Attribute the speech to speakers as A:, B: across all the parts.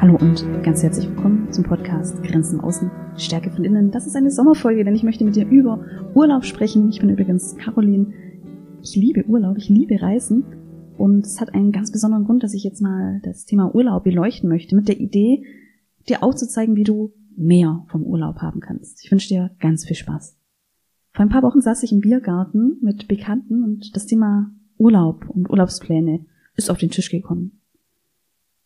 A: Hallo und ganz herzlich willkommen zum Podcast Grenzen außen, Stärke von innen. Das ist eine Sommerfolge, denn ich möchte mit dir über Urlaub sprechen. Ich bin übrigens Caroline. Ich liebe Urlaub, ich liebe Reisen und es hat einen ganz besonderen Grund, dass ich jetzt mal das Thema Urlaub beleuchten möchte mit der Idee, dir aufzuzeigen, wie du mehr vom Urlaub haben kannst. Ich wünsche dir ganz viel Spaß. Vor ein paar Wochen saß ich im Biergarten mit Bekannten und das Thema Urlaub und Urlaubspläne ist auf den Tisch gekommen.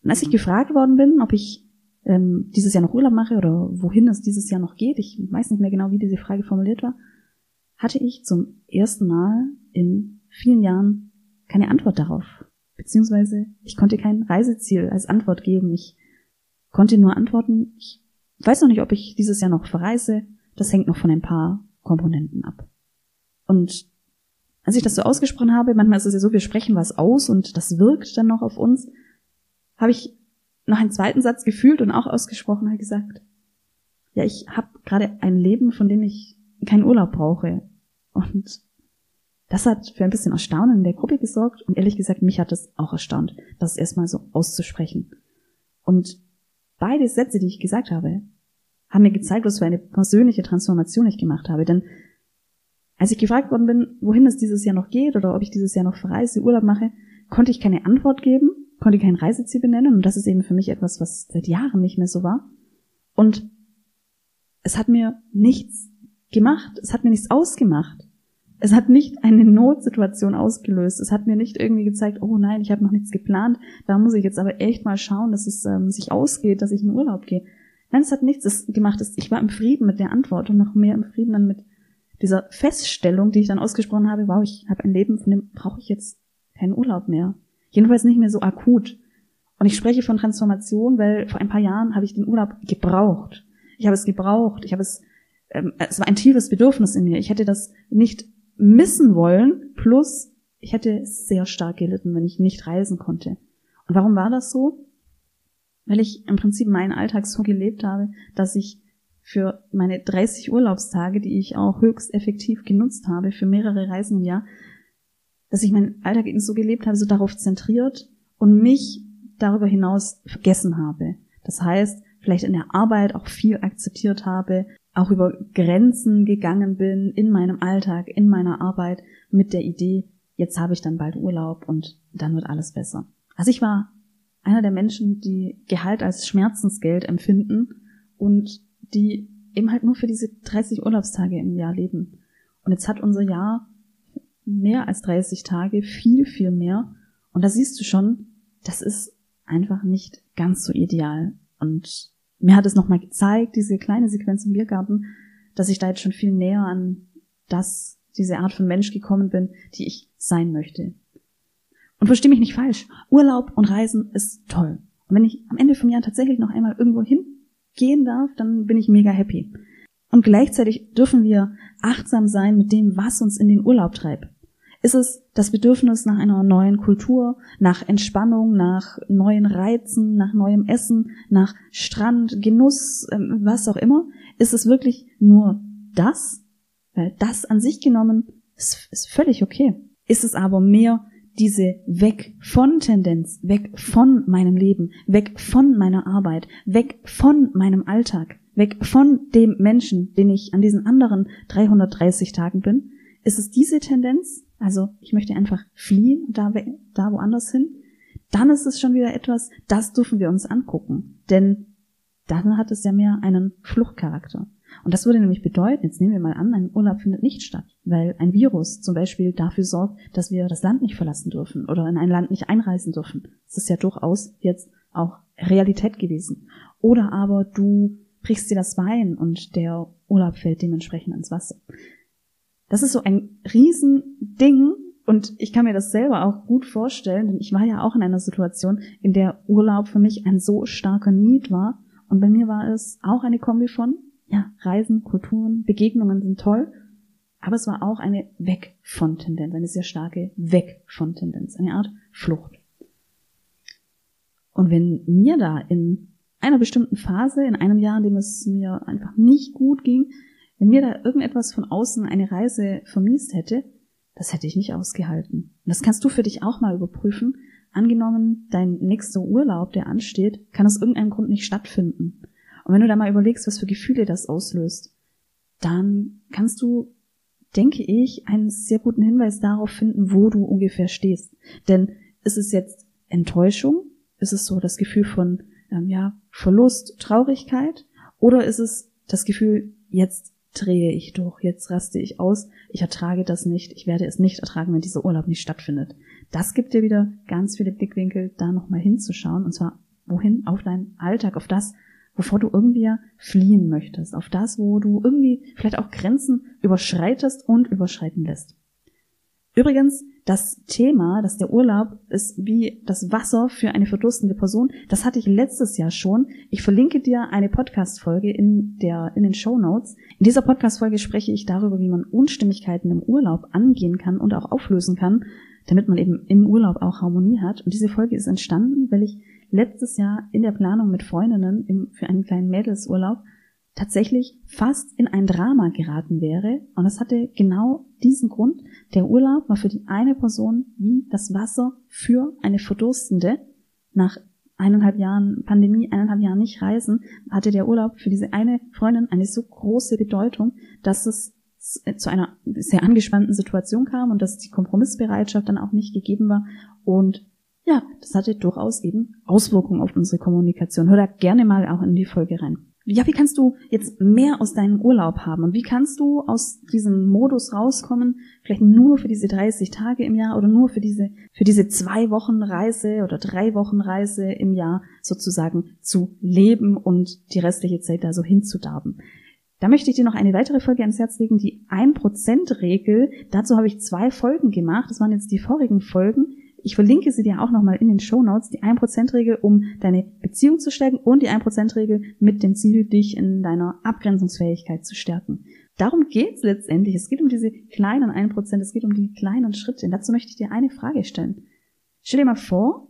A: Und als ich gefragt worden bin, ob ich ähm, dieses Jahr noch Urlaub mache oder wohin es dieses Jahr noch geht, ich weiß nicht mehr genau, wie diese Frage formuliert war, hatte ich zum ersten Mal in vielen Jahren keine Antwort darauf. Beziehungsweise ich konnte kein Reiseziel als Antwort geben. Ich konnte nur antworten, ich weiß noch nicht, ob ich dieses Jahr noch verreise. Das hängt noch von ein paar Komponenten ab. Und als ich das so ausgesprochen habe, manchmal ist es ja so, wir sprechen was aus und das wirkt dann noch auf uns, habe ich noch einen zweiten Satz gefühlt und auch ausgesprochen, habe gesagt, ja, ich habe gerade ein Leben, von dem ich keinen Urlaub brauche. Und das hat für ein bisschen Erstaunen in der Gruppe gesorgt und ehrlich gesagt, mich hat es auch erstaunt, das erstmal so auszusprechen. Und beide Sätze, die ich gesagt habe, haben mir gezeigt, was für eine persönliche Transformation ich gemacht habe. Denn als ich gefragt worden bin, wohin es dieses Jahr noch geht oder ob ich dieses Jahr noch verreise, Urlaub mache, konnte ich keine Antwort geben, konnte kein Reiseziel benennen und das ist eben für mich etwas, was seit Jahren nicht mehr so war. Und es hat mir nichts gemacht, es hat mir nichts ausgemacht. Es hat nicht eine Notsituation ausgelöst. Es hat mir nicht irgendwie gezeigt, oh nein, ich habe noch nichts geplant. Da muss ich jetzt aber echt mal schauen, dass es ähm, sich ausgeht, dass ich in Urlaub gehe. Nein, es hat nichts gemacht. Ich war im Frieden mit der Antwort und noch mehr im Frieden dann mit dieser Feststellung, die ich dann ausgesprochen habe, wow, ich habe ein Leben, von dem brauche ich jetzt keinen Urlaub mehr. Jedenfalls nicht mehr so akut. Und ich spreche von Transformation, weil vor ein paar Jahren habe ich den Urlaub gebraucht. Ich habe es gebraucht. Ich habe es, ähm, es war ein tiefes Bedürfnis in mir. Ich hätte das nicht missen wollen. Plus, ich hätte sehr stark gelitten, wenn ich nicht reisen konnte. Und warum war das so? Weil ich im Prinzip meinen Alltag so gelebt habe, dass ich für meine 30 Urlaubstage, die ich auch höchst effektiv genutzt habe, für mehrere Reisen im Jahr, dass ich meinen Alltag eben so gelebt habe, so darauf zentriert und mich darüber hinaus vergessen habe. Das heißt, vielleicht in der Arbeit auch viel akzeptiert habe, auch über Grenzen gegangen bin in meinem Alltag, in meiner Arbeit mit der Idee, jetzt habe ich dann bald Urlaub und dann wird alles besser. Also ich war einer der Menschen, die Gehalt als Schmerzensgeld empfinden und die eben halt nur für diese 30 Urlaubstage im Jahr leben. Und jetzt hat unser Jahr mehr als 30 Tage, viel, viel mehr. Und da siehst du schon, das ist einfach nicht ganz so ideal. Und mir hat es nochmal gezeigt, diese kleine Sequenz im Biergarten, dass ich da jetzt schon viel näher an das, diese Art von Mensch gekommen bin, die ich sein möchte. Und verstehe mich nicht falsch. Urlaub und Reisen ist toll. Und wenn ich am Ende vom Jahr tatsächlich noch einmal irgendwo hin gehen darf, dann bin ich mega happy. Und gleichzeitig dürfen wir achtsam sein mit dem, was uns in den Urlaub treibt. Ist es das Bedürfnis nach einer neuen Kultur, nach Entspannung, nach neuen Reizen, nach neuem Essen, nach Strand, Genuss, ähm, was auch immer? Ist es wirklich nur das? Weil das an sich genommen ist, ist völlig okay. Ist es aber mehr diese weg von Tendenz, weg von meinem Leben, weg von meiner Arbeit, weg von meinem Alltag, weg von dem Menschen, den ich an diesen anderen 330 Tagen bin, ist es diese Tendenz, also ich möchte einfach fliehen, da, da woanders hin, dann ist es schon wieder etwas, das dürfen wir uns angucken. Denn dann hat es ja mehr einen Fluchtcharakter. Und das würde nämlich bedeuten, jetzt nehmen wir mal an, ein Urlaub findet nicht statt, weil ein Virus zum Beispiel dafür sorgt, dass wir das Land nicht verlassen dürfen oder in ein Land nicht einreisen dürfen. Das ist ja durchaus jetzt auch Realität gewesen. Oder aber du brichst dir das Bein und der Urlaub fällt dementsprechend ins Wasser. Das ist so ein Riesending und ich kann mir das selber auch gut vorstellen, denn ich war ja auch in einer Situation, in der Urlaub für mich ein so starker Need war. Und bei mir war es auch eine Kombi von ja, Reisen, Kulturen, Begegnungen sind toll, aber es war auch eine Weg von Tendenz, eine sehr starke Weg von Tendenz, eine Art Flucht. Und wenn mir da in einer bestimmten Phase, in einem Jahr, in dem es mir einfach nicht gut ging, wenn mir da irgendetwas von außen eine Reise vermiest hätte, das hätte ich nicht ausgehalten. Und das kannst du für dich auch mal überprüfen. Angenommen, dein nächster Urlaub, der ansteht, kann aus irgendeinem Grund nicht stattfinden. Und wenn du da mal überlegst, was für Gefühle das auslöst, dann kannst du, denke ich, einen sehr guten Hinweis darauf finden, wo du ungefähr stehst. Denn ist es jetzt Enttäuschung? Ist es so das Gefühl von ähm, ja, Verlust, Traurigkeit? Oder ist es das Gefühl, jetzt drehe ich durch, jetzt raste ich aus, ich ertrage das nicht, ich werde es nicht ertragen, wenn dieser Urlaub nicht stattfindet. Das gibt dir wieder ganz viele Blickwinkel, da nochmal hinzuschauen, und zwar wohin? Auf deinen Alltag, auf das, wovor du irgendwie fliehen möchtest, auf das, wo du irgendwie vielleicht auch Grenzen überschreitest und überschreiten lässt. Übrigens, das Thema, dass der Urlaub ist wie das Wasser für eine verdurstende Person, das hatte ich letztes Jahr schon. Ich verlinke dir eine Podcast-Folge in der, in den Show Notes. In dieser Podcast-Folge spreche ich darüber, wie man Unstimmigkeiten im Urlaub angehen kann und auch auflösen kann, damit man eben im Urlaub auch Harmonie hat. Und diese Folge ist entstanden, weil ich letztes Jahr in der Planung mit Freundinnen im, für einen kleinen Mädelsurlaub tatsächlich fast in ein Drama geraten wäre. Und das hatte genau diesen Grund. Der Urlaub war für die eine Person wie das Wasser für eine Verdurstende. Nach eineinhalb Jahren Pandemie, eineinhalb Jahren nicht reisen, hatte der Urlaub für diese eine Freundin eine so große Bedeutung, dass es zu einer sehr angespannten Situation kam und dass die Kompromissbereitschaft dann auch nicht gegeben war. Und ja, das hatte durchaus eben Auswirkungen auf unsere Kommunikation. Hör da gerne mal auch in die Folge rein ja, wie kannst du jetzt mehr aus deinem Urlaub haben und wie kannst du aus diesem Modus rauskommen, vielleicht nur für diese 30 Tage im Jahr oder nur für diese, für diese zwei Wochen Reise oder drei Wochen Reise im Jahr sozusagen zu leben und die restliche Zeit da so hinzudarben. Da möchte ich dir noch eine weitere Folge ans Herz legen, die 1%-Regel. Dazu habe ich zwei Folgen gemacht. Das waren jetzt die vorigen Folgen. Ich verlinke sie dir auch nochmal in den Show Notes, die 1%-Regel, um deine Beziehung zu stärken und die 1%-Regel mit dem Ziel, dich in deiner Abgrenzungsfähigkeit zu stärken. Darum geht's letztendlich. Es geht um diese kleinen 1%, es geht um die kleinen Schritte. Und dazu möchte ich dir eine Frage stellen. Stell dir mal vor,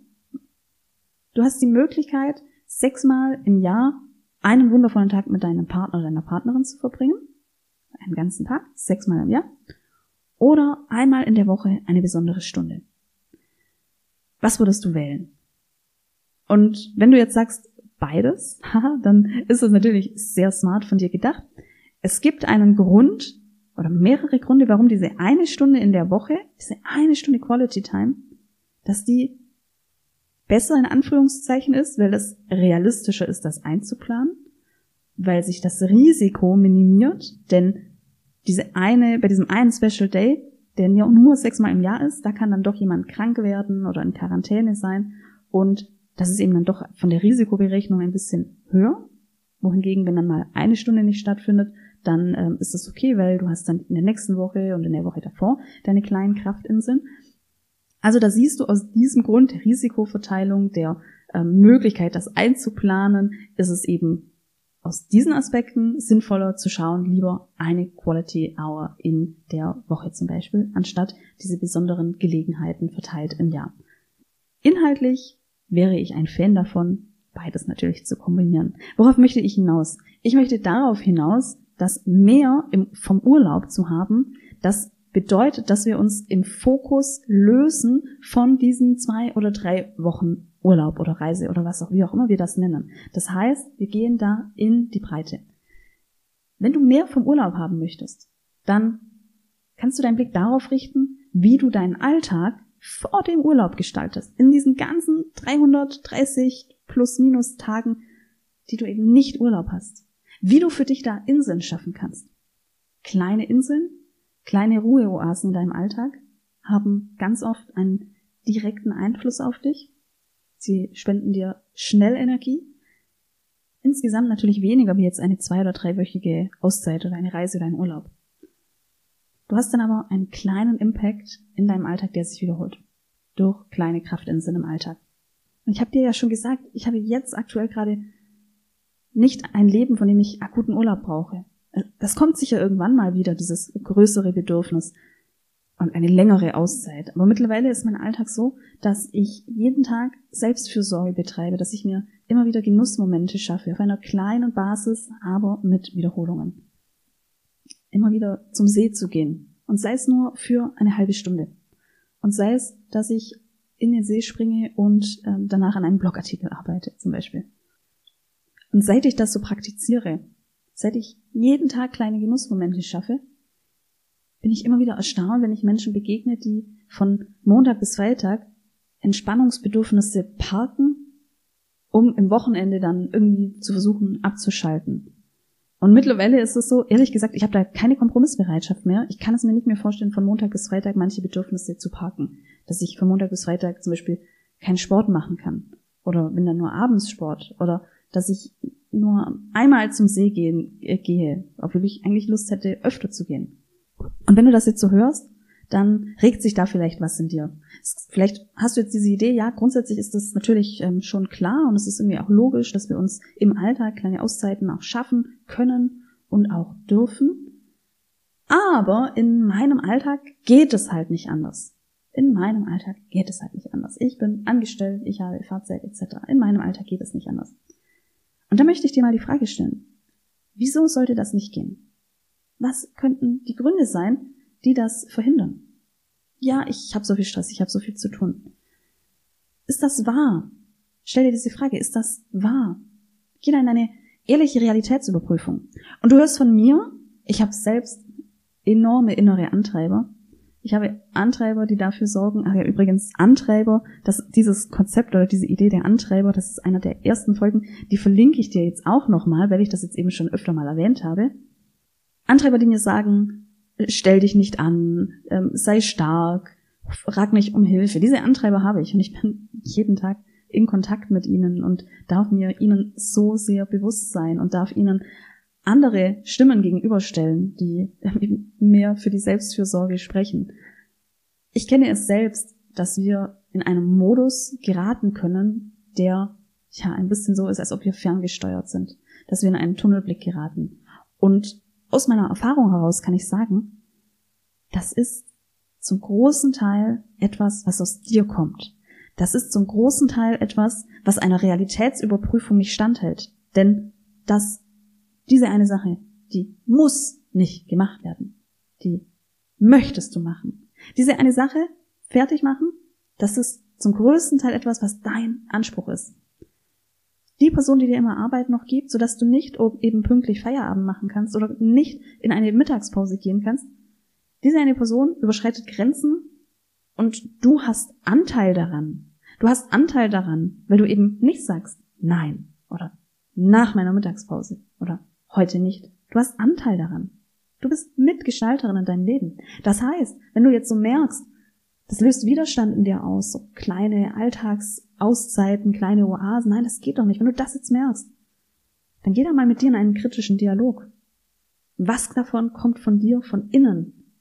A: du hast die Möglichkeit, sechsmal im Jahr einen wundervollen Tag mit deinem Partner oder deiner Partnerin zu verbringen. Einen ganzen Tag, sechsmal im Jahr. Oder einmal in der Woche eine besondere Stunde. Was würdest du wählen? Und wenn du jetzt sagst, beides, dann ist es natürlich sehr smart von dir gedacht. Es gibt einen Grund oder mehrere Gründe, warum diese eine Stunde in der Woche, diese eine Stunde Quality Time, dass die besser in Anführungszeichen ist, weil es realistischer ist, das einzuplanen, weil sich das Risiko minimiert, denn diese eine, bei diesem einen Special Day der nur sechsmal im Jahr ist, da kann dann doch jemand krank werden oder in Quarantäne sein und das ist eben dann doch von der Risikoberechnung ein bisschen höher. Wohingegen, wenn dann mal eine Stunde nicht stattfindet, dann ähm, ist das okay, weil du hast dann in der nächsten Woche und in der Woche davor deine kleinen Kraftinseln. Also da siehst du aus diesem Grund der Risikoverteilung, der ähm, Möglichkeit, das einzuplanen, ist es eben aus diesen Aspekten sinnvoller zu schauen, lieber eine Quality Hour in der Woche zum Beispiel, anstatt diese besonderen Gelegenheiten verteilt im Jahr. Inhaltlich wäre ich ein Fan davon, beides natürlich zu kombinieren. Worauf möchte ich hinaus? Ich möchte darauf hinaus, dass mehr im, vom Urlaub zu haben, das bedeutet, dass wir uns im Fokus lösen von diesen zwei oder drei Wochen Urlaub oder Reise oder was auch, wie auch immer wir das nennen. Das heißt, wir gehen da in die Breite. Wenn du mehr vom Urlaub haben möchtest, dann kannst du deinen Blick darauf richten, wie du deinen Alltag vor dem Urlaub gestaltest. In diesen ganzen 330 plus minus Tagen, die du eben nicht Urlaub hast. Wie du für dich da Inseln schaffen kannst. Kleine Inseln, kleine Ruheoasen in deinem Alltag haben ganz oft einen direkten Einfluss auf dich Sie spenden dir schnell Energie. Insgesamt natürlich weniger wie jetzt eine zwei- oder dreiwöchige Auszeit oder eine Reise oder ein Urlaub. Du hast dann aber einen kleinen Impact in deinem Alltag, der sich wiederholt. Durch kleine Kraftinseln im Alltag. Und ich habe dir ja schon gesagt, ich habe jetzt aktuell gerade nicht ein Leben, von dem ich akuten Urlaub brauche. Das kommt sicher irgendwann mal wieder, dieses größere Bedürfnis und eine längere Auszeit. Aber mittlerweile ist mein Alltag so, dass ich jeden Tag Selbstfürsorge betreibe, dass ich mir immer wieder Genussmomente schaffe, auf einer kleinen Basis, aber mit Wiederholungen. Immer wieder zum See zu gehen Und sei es nur für eine halbe Stunde. Und sei es, dass ich in den See springe und ähm, danach an einem Blogartikel arbeite, zum Beispiel. Und seit ich das so praktiziere, seit ich jeden Tag kleine Genussmomente schaffe, bin ich immer wieder erstaunt, wenn ich Menschen begegne, die von Montag bis Freitag Entspannungsbedürfnisse parken, um im Wochenende dann irgendwie zu versuchen abzuschalten. Und mittlerweile ist es so, ehrlich gesagt, ich habe da keine Kompromissbereitschaft mehr. Ich kann es mir nicht mehr vorstellen, von Montag bis Freitag manche Bedürfnisse zu parken. Dass ich von Montag bis Freitag zum Beispiel keinen Sport machen kann. Oder wenn dann nur abends Sport. Oder dass ich nur einmal zum See gehen, äh, gehe, obwohl ich eigentlich Lust hätte, öfter zu gehen. Und wenn du das jetzt so hörst, dann regt sich da vielleicht was in dir. Vielleicht hast du jetzt diese Idee, ja, grundsätzlich ist das natürlich ähm, schon klar und es ist irgendwie auch logisch, dass wir uns im Alltag kleine Auszeiten auch schaffen können und auch dürfen. Aber in meinem Alltag geht es halt nicht anders. In meinem Alltag geht es halt nicht anders. Ich bin angestellt, ich habe Fahrzeit etc. In meinem Alltag geht es nicht anders. Und da möchte ich dir mal die Frage stellen. Wieso sollte das nicht gehen? Was könnten die Gründe sein, die das verhindern? Ja, ich habe so viel Stress, ich habe so viel zu tun. Ist das wahr? Stell dir diese Frage, ist das wahr? Geh da in eine ehrliche Realitätsüberprüfung. Und du hörst von mir, ich habe selbst enorme innere Antreiber. Ich habe Antreiber, die dafür sorgen, ach ja, übrigens Antreiber, dass dieses Konzept oder diese Idee der Antreiber, das ist einer der ersten Folgen, die verlinke ich dir jetzt auch nochmal, weil ich das jetzt eben schon öfter mal erwähnt habe. Antreiber, die mir sagen, stell dich nicht an, ähm, sei stark, frag nicht um Hilfe. Diese Antreiber habe ich und ich bin jeden Tag in Kontakt mit ihnen und darf mir ihnen so sehr bewusst sein und darf ihnen andere Stimmen gegenüberstellen, die mehr für die Selbstfürsorge sprechen. Ich kenne es selbst, dass wir in einem Modus geraten können, der ja ein bisschen so ist, als ob wir ferngesteuert sind, dass wir in einen Tunnelblick geraten. Und aus meiner Erfahrung heraus kann ich sagen, das ist zum großen Teil etwas, was aus dir kommt. Das ist zum großen Teil etwas, was einer Realitätsüberprüfung nicht standhält. Denn das, diese eine Sache, die muss nicht gemacht werden. Die möchtest du machen. Diese eine Sache fertig machen, das ist zum größten Teil etwas, was dein Anspruch ist die Person, die dir immer Arbeit noch gibt, sodass du nicht eben pünktlich Feierabend machen kannst oder nicht in eine Mittagspause gehen kannst, diese eine Person überschreitet Grenzen und du hast Anteil daran. Du hast Anteil daran, weil du eben nicht sagst nein oder nach meiner Mittagspause oder heute nicht. Du hast Anteil daran. Du bist Mitgestalterin in deinem Leben. Das heißt, wenn du jetzt so merkst, das löst Widerstand in dir aus, so kleine Alltagsauszeiten, kleine Oasen. Nein, das geht doch nicht. Wenn du das jetzt merkst, dann geh da mal mit dir in einen kritischen Dialog. Was davon kommt von dir, von innen?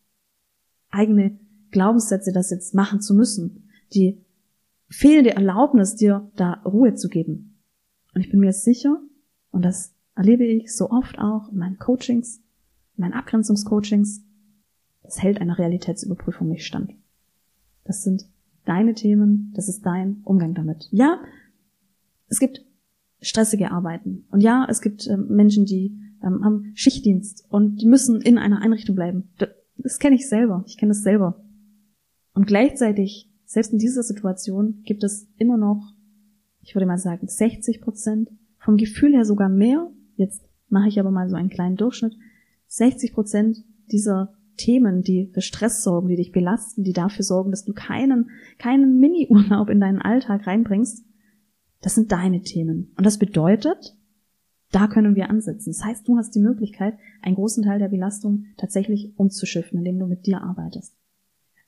A: Eigene Glaubenssätze, das jetzt machen zu müssen. Die fehlende Erlaubnis, dir da Ruhe zu geben. Und ich bin mir sicher, und das erlebe ich so oft auch in meinen Coachings, in meinen Abgrenzungscoachings, das hält einer Realitätsüberprüfung nicht stand. Das sind deine Themen, das ist dein Umgang damit. Ja, es gibt stressige Arbeiten. Und ja, es gibt ähm, Menschen, die ähm, haben Schichtdienst und die müssen in einer Einrichtung bleiben. Das, das kenne ich selber. Ich kenne das selber. Und gleichzeitig, selbst in dieser Situation, gibt es immer noch, ich würde mal sagen, 60 Prozent, vom Gefühl her sogar mehr. Jetzt mache ich aber mal so einen kleinen Durchschnitt. 60 Prozent dieser Themen, die für Stress sorgen, die dich belasten, die dafür sorgen, dass du keinen, keinen Mini-Urlaub in deinen Alltag reinbringst, das sind deine Themen. Und das bedeutet, da können wir ansetzen. Das heißt, du hast die Möglichkeit, einen großen Teil der Belastung tatsächlich umzuschiffen, indem du mit dir arbeitest.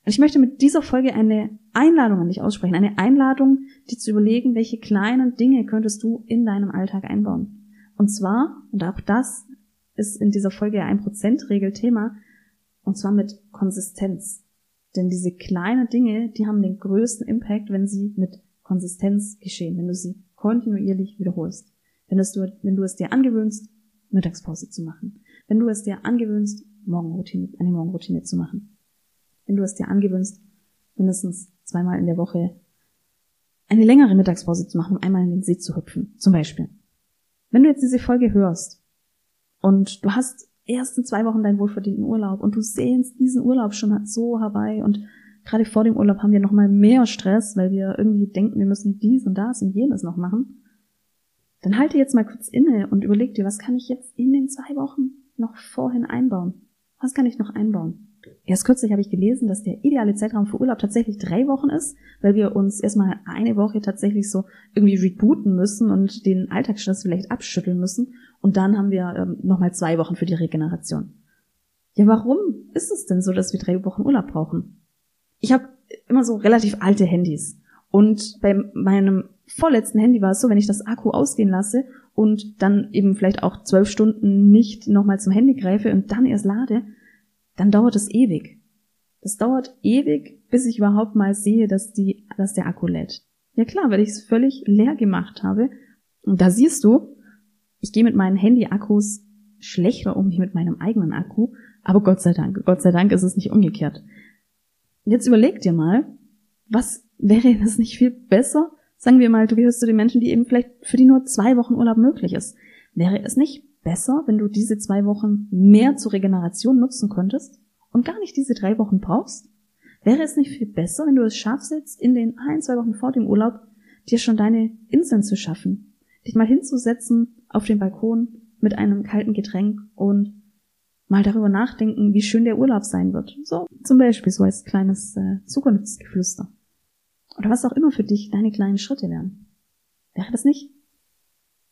A: Und ich möchte mit dieser Folge eine Einladung an dich aussprechen, eine Einladung, dir zu überlegen, welche kleinen Dinge könntest du in deinem Alltag einbauen. Und zwar, und auch das ist in dieser Folge ein Prozent-Regel Thema, und zwar mit Konsistenz. Denn diese kleinen Dinge, die haben den größten Impact, wenn sie mit Konsistenz geschehen, wenn du sie kontinuierlich wiederholst. Wenn, es du, wenn du es dir angewöhnst, Mittagspause zu machen. Wenn du es dir angewöhnst, Morgenroutine, eine Morgenroutine zu machen. Wenn du es dir angewöhnst, mindestens zweimal in der Woche eine längere Mittagspause zu machen, um einmal in den See zu hüpfen, zum Beispiel. Wenn du jetzt diese Folge hörst und du hast erst in zwei Wochen deinen wohlverdienten Urlaub und du sehnst diesen Urlaub schon so herbei und gerade vor dem Urlaub haben wir noch mal mehr Stress, weil wir irgendwie denken, wir müssen dies und das und jenes noch machen. Dann halte jetzt mal kurz inne und überleg dir, was kann ich jetzt in den zwei Wochen noch vorhin einbauen? Was kann ich noch einbauen? Erst kürzlich habe ich gelesen, dass der ideale Zeitraum für Urlaub tatsächlich drei Wochen ist, weil wir uns erstmal eine Woche tatsächlich so irgendwie rebooten müssen und den Alltagsstress vielleicht abschütteln müssen. Und dann haben wir ähm, nochmal zwei Wochen für die Regeneration. Ja, warum ist es denn so, dass wir drei Wochen Urlaub brauchen? Ich habe immer so relativ alte Handys. Und bei meinem vorletzten Handy war es so, wenn ich das Akku ausgehen lasse und dann eben vielleicht auch zwölf Stunden nicht nochmal zum Handy greife und dann erst lade, dann dauert es ewig. Das dauert ewig, bis ich überhaupt mal sehe, dass, die, dass der Akku lädt. Ja klar, weil ich es völlig leer gemacht habe. Und da siehst du, ich gehe mit meinen Handy-Akkus schlechter um wie mit meinem eigenen Akku. Aber Gott sei Dank, Gott sei Dank ist es nicht umgekehrt. Jetzt überleg dir mal, was wäre das nicht viel besser? Sagen wir mal, du gehörst zu den Menschen, die eben vielleicht für die nur zwei Wochen Urlaub möglich ist. Wäre es nicht besser, wenn du diese zwei Wochen mehr zur Regeneration nutzen könntest und gar nicht diese drei Wochen brauchst? Wäre es nicht viel besser, wenn du es schaffst, jetzt in den ein, zwei Wochen vor dem Urlaub dir schon deine Inseln zu schaffen, dich mal hinzusetzen auf den Balkon mit einem kalten Getränk und mal darüber nachdenken, wie schön der Urlaub sein wird. So, zum Beispiel so als kleines äh, Zukunftsgeflüster. Oder was auch immer für dich deine kleinen Schritte wären. Wäre das nicht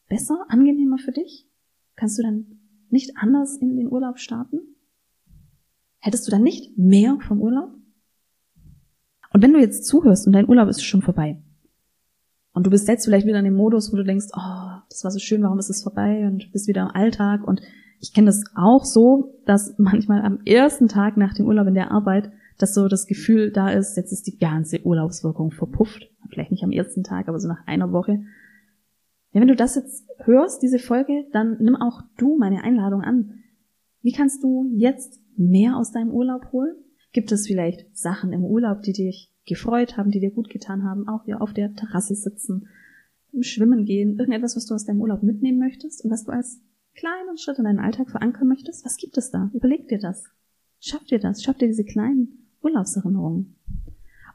A: besser, angenehmer für dich? Kannst du dann nicht anders in den Urlaub starten? Hättest du dann nicht mehr vom Urlaub? Und wenn du jetzt zuhörst und dein Urlaub ist schon vorbei und du bist jetzt vielleicht wieder in dem Modus, wo du denkst, oh, das war so schön, warum ist es vorbei und bist wieder im Alltag und ich kenne das auch so, dass manchmal am ersten Tag nach dem Urlaub in der Arbeit, dass so das Gefühl da ist, jetzt ist die ganze Urlaubswirkung verpufft. Vielleicht nicht am ersten Tag, aber so nach einer Woche. Ja, wenn du das jetzt hörst, diese Folge, dann nimm auch du meine Einladung an. Wie kannst du jetzt mehr aus deinem Urlaub holen? Gibt es vielleicht Sachen im Urlaub, die dich gefreut haben, die dir gut getan haben, auch hier auf der Terrasse sitzen, im Schwimmen gehen, irgendetwas, was du aus deinem Urlaub mitnehmen möchtest und was du als kleinen Schritt in deinen Alltag verankern möchtest? Was gibt es da? Überleg dir das. Schaff dir das. Schaff dir diese kleinen Urlaubserinnerungen.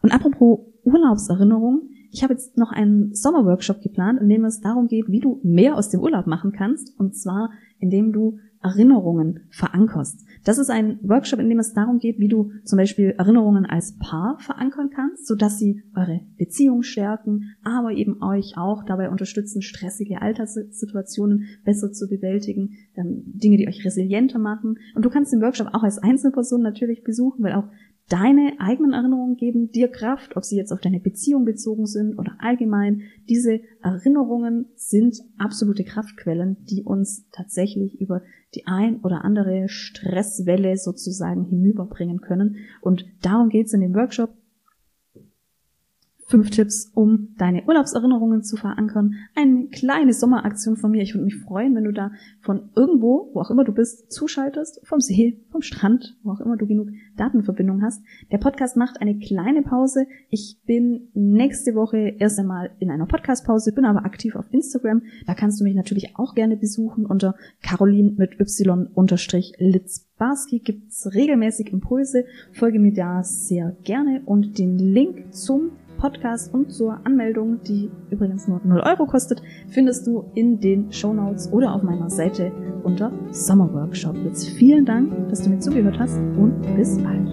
A: Und apropos Urlaubserinnerungen, ich habe jetzt noch einen Sommerworkshop geplant, in dem es darum geht, wie du mehr aus dem Urlaub machen kannst. Und zwar, indem du Erinnerungen verankerst. Das ist ein Workshop, in dem es darum geht, wie du zum Beispiel Erinnerungen als Paar verankern kannst, sodass sie eure Beziehung stärken, aber eben euch auch dabei unterstützen, stressige Alltagssituationen besser zu bewältigen, Dinge, die euch resilienter machen. Und du kannst den Workshop auch als Einzelperson natürlich besuchen, weil auch deine eigenen Erinnerungen geben dir Kraft, ob sie jetzt auf deine Beziehung bezogen sind oder allgemein. Diese Erinnerungen sind absolute Kraftquellen, die uns tatsächlich über die ein oder andere Stresswelle sozusagen hinüberbringen können. Und darum geht's in dem Workshop. Fünf Tipps, um deine Urlaubserinnerungen zu verankern. Eine kleine Sommeraktion von mir. Ich würde mich freuen, wenn du da von irgendwo, wo auch immer du bist, zuschaltest. Vom See, vom Strand, wo auch immer du genug Datenverbindung hast. Der Podcast macht eine kleine Pause. Ich bin nächste Woche erst einmal in einer Podcastpause, bin aber aktiv auf Instagram. Da kannst du mich natürlich auch gerne besuchen unter Caroline mit Y unterstrich Litzbarski gibt's regelmäßig Impulse. Folge mir da sehr gerne und den Link zum Podcast und zur Anmeldung, die übrigens nur 0 Euro kostet, findest du in den Show Notes oder auf meiner Seite unter Sommerworkshop. Jetzt vielen Dank, dass du mir zugehört hast und bis bald.